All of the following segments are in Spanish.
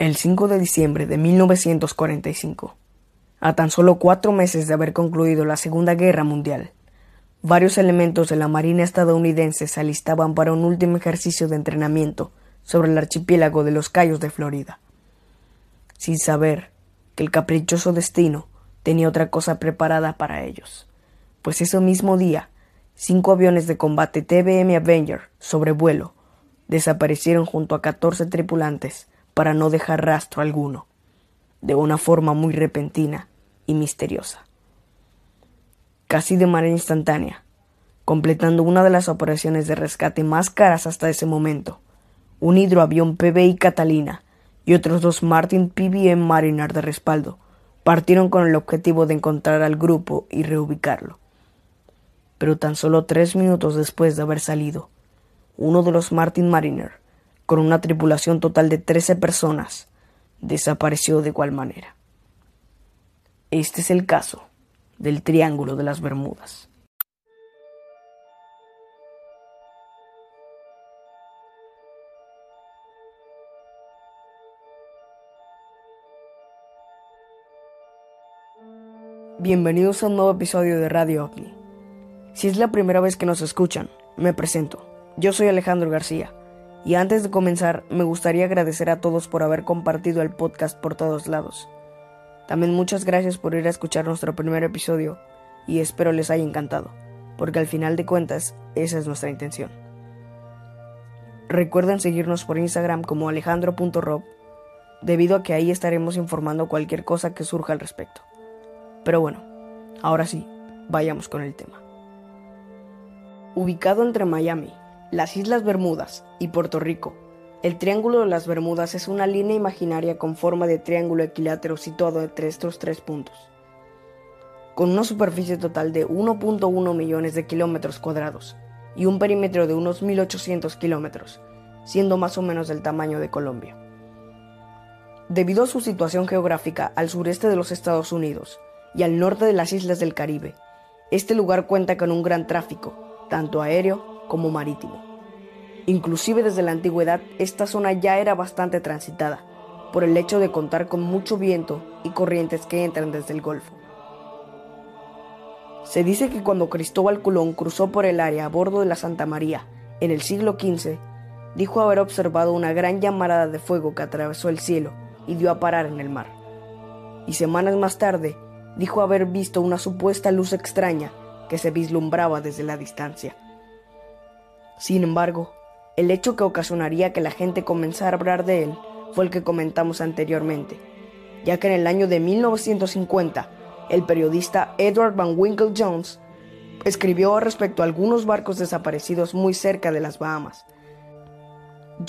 El 5 de diciembre de 1945, a tan solo cuatro meses de haber concluido la Segunda Guerra Mundial, varios elementos de la Marina estadounidense se alistaban para un último ejercicio de entrenamiento sobre el archipiélago de los Cayos de Florida, sin saber que el caprichoso destino tenía otra cosa preparada para ellos, pues ese mismo día, cinco aviones de combate TBM Avenger sobre vuelo desaparecieron junto a catorce tripulantes para no dejar rastro alguno, de una forma muy repentina y misteriosa. Casi de manera instantánea, completando una de las operaciones de rescate más caras hasta ese momento, un hidroavión PBI Catalina y otros dos Martin PBM Mariner de respaldo partieron con el objetivo de encontrar al grupo y reubicarlo. Pero tan solo tres minutos después de haber salido, uno de los Martin Mariner con una tripulación total de 13 personas, desapareció de igual manera. Este es el caso del Triángulo de las Bermudas. Bienvenidos a un nuevo episodio de Radio OVNI. Si es la primera vez que nos escuchan, me presento. Yo soy Alejandro García y antes de comenzar, me gustaría agradecer a todos por haber compartido el podcast por todos lados. También muchas gracias por ir a escuchar nuestro primer episodio y espero les haya encantado, porque al final de cuentas esa es nuestra intención. Recuerden seguirnos por Instagram como alejandro.rob, debido a que ahí estaremos informando cualquier cosa que surja al respecto. Pero bueno, ahora sí, vayamos con el tema. Ubicado entre Miami, las Islas Bermudas y Puerto Rico. El Triángulo de las Bermudas es una línea imaginaria con forma de triángulo equilátero situado entre estos tres puntos. Con una superficie total de 1.1 millones de kilómetros cuadrados y un perímetro de unos 1.800 kilómetros, siendo más o menos del tamaño de Colombia. Debido a su situación geográfica al sureste de los Estados Unidos y al norte de las islas del Caribe, este lugar cuenta con un gran tráfico, tanto aéreo como marítimo. Inclusive desde la antigüedad esta zona ya era bastante transitada, por el hecho de contar con mucho viento y corrientes que entran desde el Golfo. Se dice que cuando Cristóbal Colón cruzó por el área a bordo de la Santa María en el siglo XV, dijo haber observado una gran llamarada de fuego que atravesó el cielo y dio a parar en el mar. Y semanas más tarde, dijo haber visto una supuesta luz extraña que se vislumbraba desde la distancia. Sin embargo, el hecho que ocasionaría que la gente comenzara a hablar de él fue el que comentamos anteriormente, ya que en el año de 1950, el periodista Edward Van Winkle Jones escribió respecto a algunos barcos desaparecidos muy cerca de las Bahamas.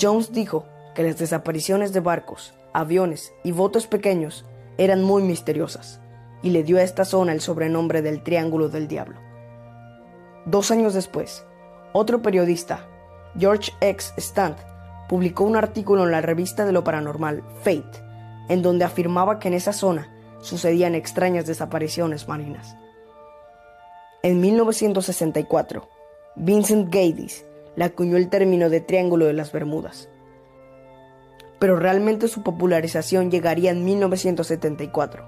Jones dijo que las desapariciones de barcos, aviones y botes pequeños eran muy misteriosas, y le dio a esta zona el sobrenombre del Triángulo del Diablo. Dos años después, otro periodista, George X. Stant, publicó un artículo en la revista de lo paranormal Fate, en donde afirmaba que en esa zona sucedían extrañas desapariciones marinas. En 1964, Vincent Gaddis le acuñó el término de Triángulo de las Bermudas. Pero realmente su popularización llegaría en 1974,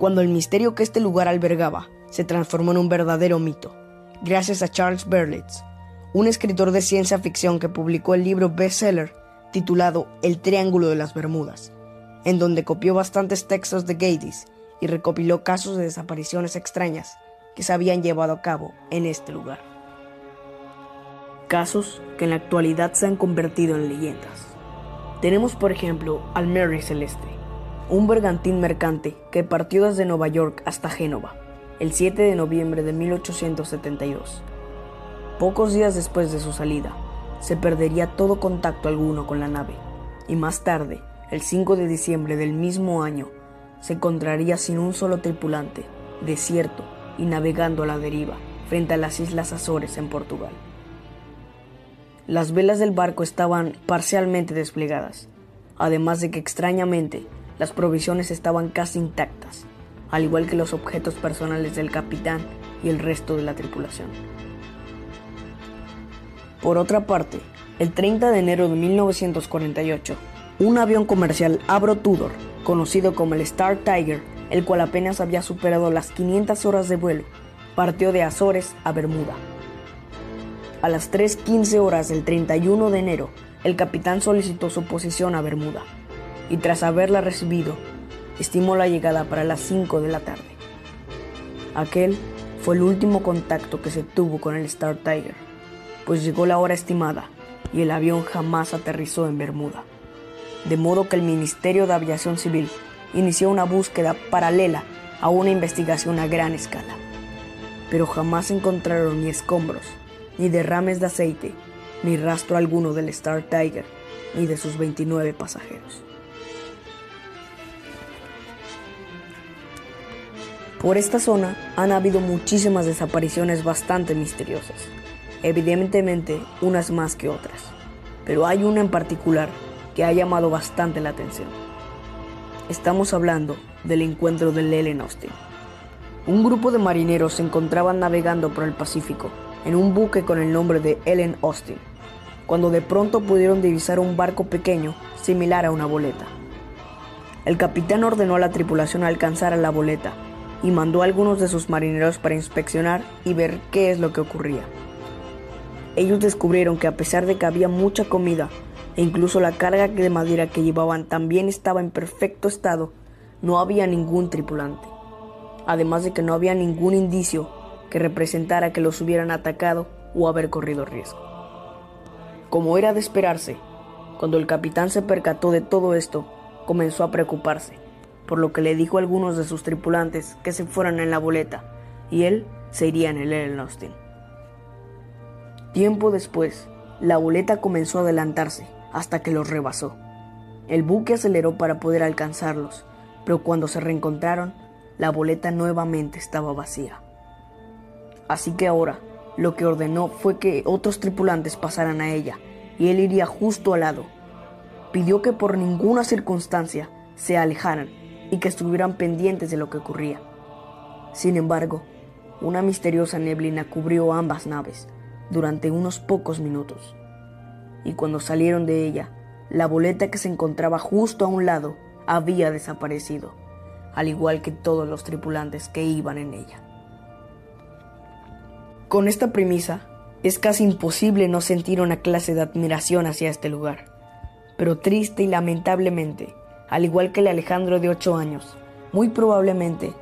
cuando el misterio que este lugar albergaba se transformó en un verdadero mito gracias a Charles Berlitz, un escritor de ciencia ficción que publicó el libro bestseller titulado El Triángulo de las Bermudas, en donde copió bastantes textos de Gaddis y recopiló casos de desapariciones extrañas que se habían llevado a cabo en este lugar. Casos que en la actualidad se han convertido en leyendas. Tenemos por ejemplo al Mary Celeste, un bergantín mercante que partió desde Nueva York hasta Génova el 7 de noviembre de 1872. Pocos días después de su salida, se perdería todo contacto alguno con la nave, y más tarde, el 5 de diciembre del mismo año, se encontraría sin un solo tripulante, desierto y navegando a la deriva frente a las Islas Azores en Portugal. Las velas del barco estaban parcialmente desplegadas, además de que extrañamente las provisiones estaban casi intactas al igual que los objetos personales del capitán y el resto de la tripulación. Por otra parte, el 30 de enero de 1948, Un avión comercial Abro Tudor, conocido como el Star Tiger, el cual apenas había superado las 500 horas de vuelo, partió de Azores a Bermuda. A las 3.15 horas del 31 de enero, el capitán solicitó su posición a Bermuda y tras haberla recibido, estimó la llegada para las 5 de la tarde. Aquel fue el último contacto que se tuvo con el Star Tiger, pues llegó la hora estimada y el avión jamás aterrizó en Bermuda de modo que el Ministerio de Aviación Civil inició una búsqueda paralela a una investigación a gran escala. Pero jamás encontraron ni escombros, ni derrames de aceite, ni rastro alguno del Star Tiger, ni de sus 29 pasajeros. Por esta zona han habido muchísimas desapariciones bastante misteriosas, evidentemente unas más que otras, pero hay una en particular que ha llamado bastante la atención. Estamos hablando del encuentro del Ellen Austin. Un grupo de marineros se encontraban navegando por el Pacífico en un buque con el nombre de Ellen Austin, cuando de pronto pudieron divisar un barco pequeño similar a una boleta. El capitán ordenó a la tripulación alcanzar a la boleta y mandó a algunos de sus marineros para inspeccionar y ver qué es lo que ocurría. Ellos descubrieron que a pesar de que había mucha comida, e incluso la carga de madera que llevaban también estaba en perfecto estado, no había ningún tripulante. Además de que no había ningún indicio que representara que los hubieran atacado o haber corrido riesgo. Como era de esperarse, cuando el capitán se percató de todo esto, comenzó a preocuparse, por lo que le dijo a algunos de sus tripulantes que se fueran en la boleta y él se iría en el Ellen Austin. Tiempo después, la boleta comenzó a adelantarse hasta que los rebasó. El buque aceleró para poder alcanzarlos, pero cuando se reencontraron, la boleta nuevamente estaba vacía. Así que ahora, lo que ordenó fue que otros tripulantes pasaran a ella, y él iría justo al lado. Pidió que por ninguna circunstancia se alejaran y que estuvieran pendientes de lo que ocurría. Sin embargo, una misteriosa neblina cubrió ambas naves durante unos pocos minutos y cuando salieron de ella, la boleta que se encontraba justo a un lado había desaparecido, al igual que todos los tripulantes que iban en ella. Con esta premisa, es casi imposible no sentir una clase de admiración hacia este lugar, pero triste y lamentablemente, al igual que el Alejandro de 8 años, muy probablemente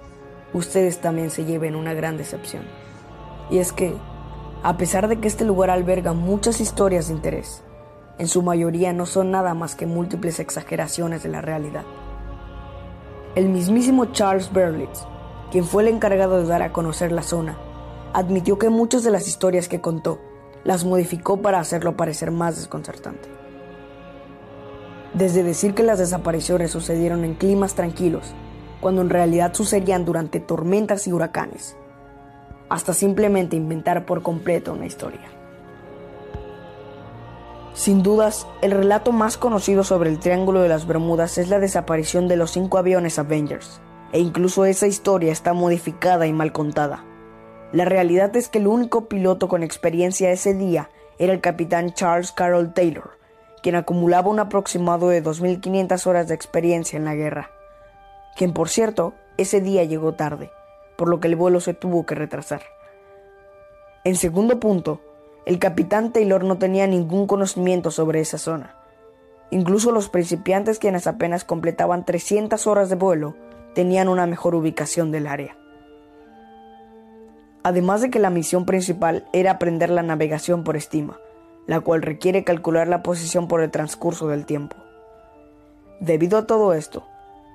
ustedes también se lleven una gran decepción. Y es que, a pesar de que este lugar alberga muchas historias de interés, en su mayoría no son nada más que múltiples exageraciones de la realidad. El mismísimo Charles Berlitz, quien fue el encargado de dar a conocer la zona, admitió que muchas de las historias que contó las modificó para hacerlo parecer más desconcertante. Desde decir que las desapariciones sucedieron en climas tranquilos, cuando en realidad sucedían durante tormentas y huracanes, hasta simplemente inventar por completo una historia. Sin dudas, el relato más conocido sobre el Triángulo de las Bermudas es la desaparición de los cinco aviones Avengers, e incluso esa historia está modificada y mal contada. La realidad es que el único piloto con experiencia ese día era el capitán Charles Carroll Taylor, quien acumulaba un aproximado de 2.500 horas de experiencia en la guerra, quien por cierto ese día llegó tarde, por lo que el vuelo se tuvo que retrasar. En segundo punto, el capitán Taylor no tenía ningún conocimiento sobre esa zona. Incluso los principiantes quienes apenas completaban 300 horas de vuelo tenían una mejor ubicación del área. Además de que la misión principal era aprender la navegación por estima, la cual requiere calcular la posición por el transcurso del tiempo. Debido a todo esto,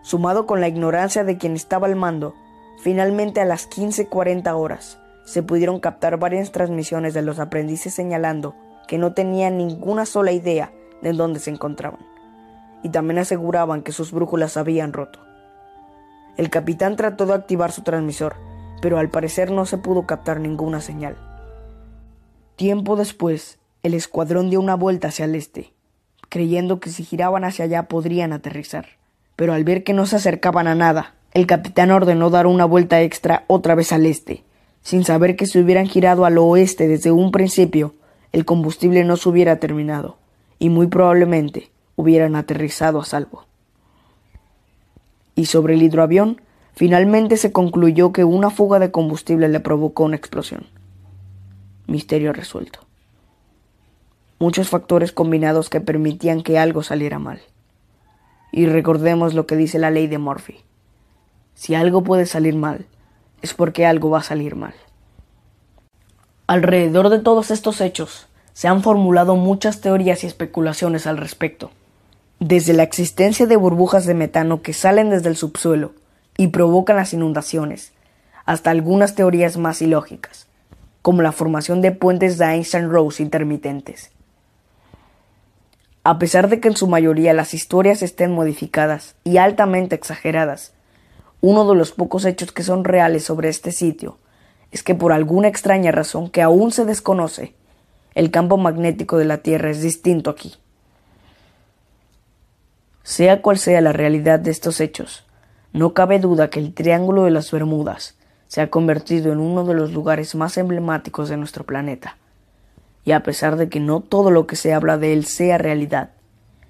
sumado con la ignorancia de quien estaba al mando, finalmente a las 15.40 horas, se pudieron captar varias transmisiones de los aprendices señalando que no tenían ninguna sola idea de dónde se encontraban, y también aseguraban que sus brújulas habían roto. El capitán trató de activar su transmisor, pero al parecer no se pudo captar ninguna señal. Tiempo después, el escuadrón dio una vuelta hacia el este, creyendo que si giraban hacia allá podrían aterrizar, pero al ver que no se acercaban a nada, el capitán ordenó dar una vuelta extra otra vez al este, sin saber que si hubieran girado al oeste desde un principio, el combustible no se hubiera terminado, y muy probablemente hubieran aterrizado a salvo. Y sobre el hidroavión, finalmente se concluyó que una fuga de combustible le provocó una explosión. Misterio resuelto. Muchos factores combinados que permitían que algo saliera mal. Y recordemos lo que dice la ley de Murphy. Si algo puede salir mal, es porque algo va a salir mal. Alrededor de todos estos hechos, se han formulado muchas teorías y especulaciones al respecto. Desde la existencia de burbujas de metano que salen desde el subsuelo y provocan las inundaciones, hasta algunas teorías más ilógicas, como la formación de puentes de Einstein-Rose intermitentes. A pesar de que en su mayoría las historias estén modificadas y altamente exageradas, uno de los pocos hechos que son reales sobre este sitio es que por alguna extraña razón que aún se desconoce, el campo magnético de la Tierra es distinto aquí. Sea cual sea la realidad de estos hechos, no cabe duda que el Triángulo de las Bermudas se ha convertido en uno de los lugares más emblemáticos de nuestro planeta. Y a pesar de que no todo lo que se habla de él sea realidad,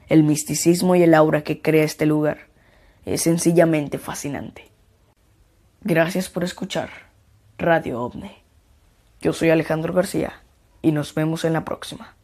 el misticismo y el aura que crea este lugar es sencillamente fascinante. Gracias por escuchar Radio OVNI. Yo soy Alejandro García y nos vemos en la próxima.